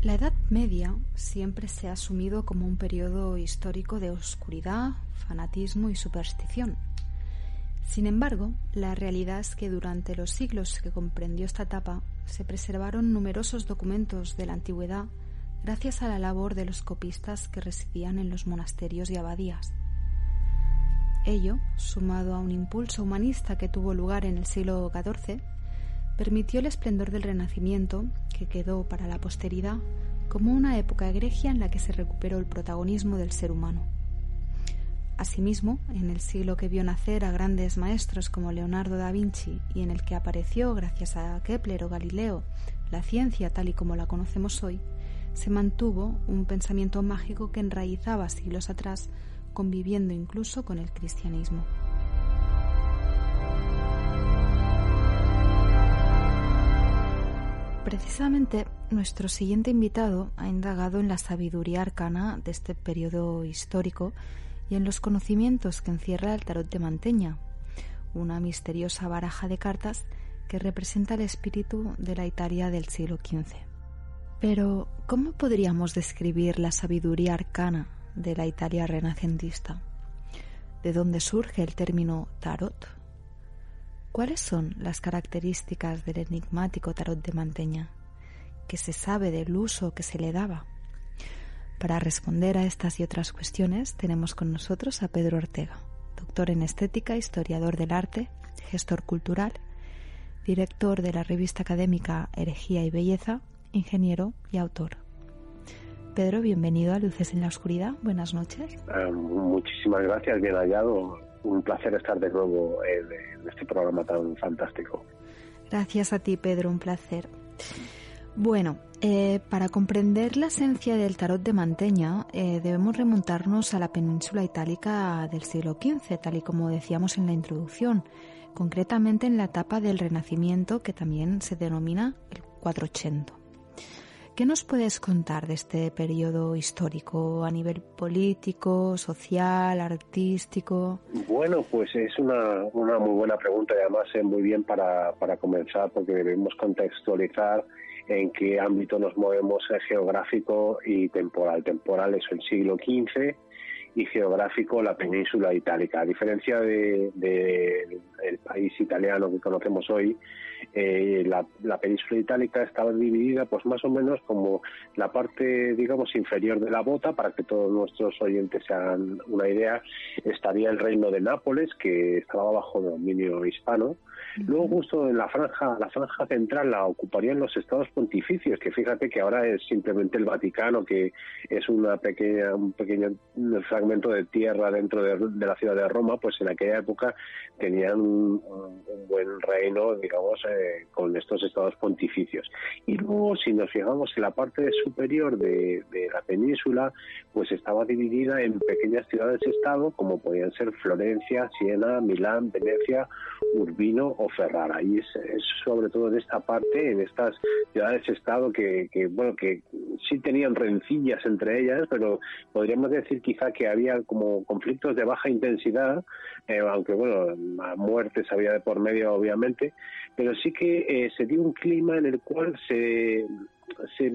La Edad Media siempre se ha asumido como un periodo histórico de oscuridad, fanatismo y superstición. Sin embargo, la realidad es que durante los siglos que comprendió esta etapa se preservaron numerosos documentos de la antigüedad gracias a la labor de los copistas que residían en los monasterios y abadías. Ello, sumado a un impulso humanista que tuvo lugar en el siglo XIV, permitió el esplendor del Renacimiento, que quedó para la posteridad como una época egregia en la que se recuperó el protagonismo del ser humano. Asimismo, en el siglo que vio nacer a grandes maestros como Leonardo da Vinci y en el que apareció, gracias a Kepler o Galileo, la ciencia tal y como la conocemos hoy, se mantuvo un pensamiento mágico que enraizaba siglos atrás, conviviendo incluso con el cristianismo. Precisamente nuestro siguiente invitado ha indagado en la sabiduría arcana de este periodo histórico y en los conocimientos que encierra el tarot de Manteña, una misteriosa baraja de cartas que representa el espíritu de la Italia del siglo XV. Pero, ¿cómo podríamos describir la sabiduría arcana de la Italia renacentista? ¿De dónde surge el término tarot? ¿Cuáles son las características del enigmático tarot de Manteña? ¿Qué se sabe del uso que se le daba? Para responder a estas y otras cuestiones tenemos con nosotros a Pedro Ortega, doctor en estética, historiador del arte, gestor cultural, director de la revista académica Herejía y Belleza, ingeniero y autor. Pedro, bienvenido a Luces en la Oscuridad. Buenas noches. Eh, muchísimas gracias, bien hallado un placer estar de nuevo en, este programa tan fantástico. Gracias a ti, Pedro, un placer. Bueno, eh, para comprender la esencia del tarot de Manteña eh, debemos remontarnos a la península itálica del siglo XV, tal y como decíamos en la introducción, concretamente en la etapa del Renacimiento que también se denomina el 480. ¿Qué nos puedes contar de este periodo histórico a nivel político, social, artístico? Bueno, pues es una, una muy buena pregunta y además es muy bien para, para comenzar porque debemos contextualizar en qué ámbito nos movemos geográfico y temporal. Temporal es el siglo XV y geográfico la península itálica. A diferencia del de, país italiano que conocemos hoy, eh, la, península itálica estaba dividida pues más o menos como la parte digamos inferior de la bota para que todos nuestros oyentes se hagan una idea estaría el reino de Nápoles que estaba bajo dominio hispano luego justo en la franja la franja central la ocuparían los estados pontificios que fíjate que ahora es simplemente el Vaticano que es una pequeña un pequeño fragmento de tierra dentro de, la ciudad de Roma pues en aquella época tenían un, un buen reino digamos eh, con estos estados pontificios. Y luego, si nos fijamos en la parte superior de, la península, pues estaba dividida en pequeñas ciudades-estado, como podían ser Florencia, Siena, Milán, Venecia, Urbino o Ferrara. Y es, sobre todo en esta parte, en estas ciudades-estado que, bueno, que sí tenían rencillas entre ellas, pero podríamos decir quizá que había como conflictos de baja intensidad, eh, aunque bueno, muertes había de por medio obviamente, pero sí que eh, se dio un clima en el cual se, se,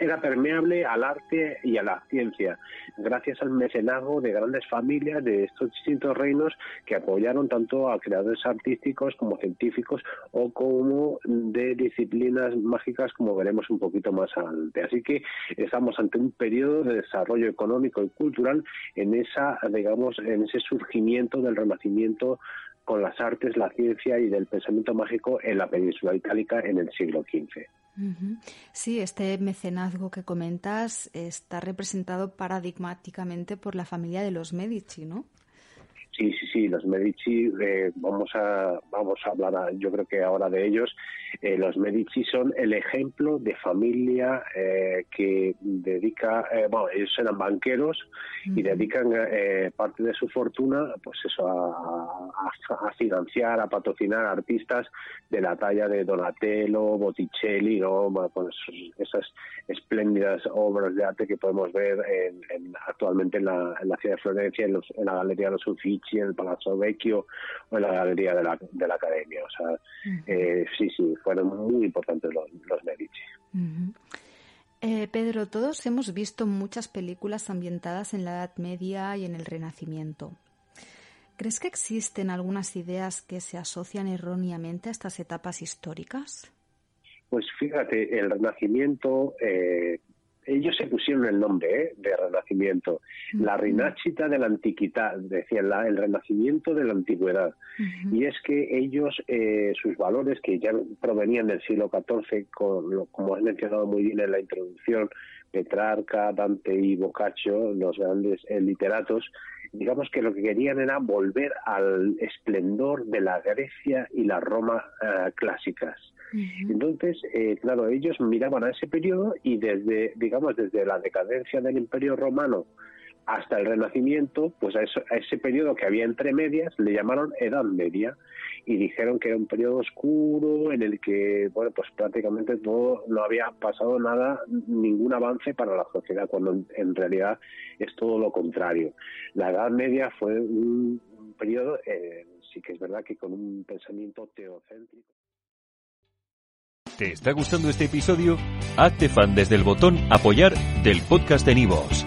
era permeable al arte y a la ciencia, gracias al mecenazgo de grandes familias de estos distintos reinos que apoyaron tanto a creadores artísticos como científicos o como de disciplinas mágicas, como veremos un poquito más adelante. Así que estamos ante un periodo de desarrollo económico y cultural en esa, digamos, en ese surgimiento del renacimiento con las artes, la ciencia y del pensamiento mágico en la península itálica en el siglo XV. Sí, este mecenazgo que comentas está representado paradigmáticamente por la familia de los Medici, ¿no? Sí, sí, sí, los Medici, eh, vamos, a, vamos a hablar yo creo que ahora de ellos. Eh, los Medici son el ejemplo de familia eh, que dedica, bueno, ellos eran banqueros y dedican parte de su fortuna, pues eso, a, financiar, a patrocinar artistas de la talla de Donatello, Botticelli, ¿no? pues esas espléndidas obras de arte que podemos ver en, actualmente en la, en la, ciudad de Florencia, en, en la Galería de los Uffizi en el Palazzo Vecchio o en la Galería de la, de la Academia. O sea, eh, sí, sí, fueron muy importantes los, los Medici. Eh, Pedro, todos hemos visto muchas películas ambientadas en la Edad Media y en el Renacimiento. ¿Crees que existen algunas ideas que se asocian erróneamente a estas etapas históricas? Pues fíjate, el Renacimiento, eh, ellos se pusieron el nombre ¿eh? de Renacimiento, la Rinachita de la Antiquidad, decían el Renacimiento de la Antigüedad. Y es que ellos, eh, sus valores que ya provenían del siglo XIV, como has mencionado muy bien en la introducción, Petrarca, Dante y Boccaccio, los grandes literatos, digamos que lo que querían era volver al esplendor de la Grecia y la Roma eh, clásicas. Entonces, eh, claro, ellos miraban a ese periodo y desde, digamos, desde la decadencia del Imperio Romano hasta el Renacimiento, pues a, ese periodo que había entre medias le llamaron Edad Media y dijeron que era un periodo oscuro en el que, bueno, pues prácticamente todo no había pasado nada, ningún avance para la sociedad, cuando en, realidad es todo lo contrario. La Edad Media fue un, periodo, eh, sí que es verdad que con un pensamiento teocéntrico. ¿Te está gustando este episodio? Hazte fan desde el botón apoyar del podcast de Nivos.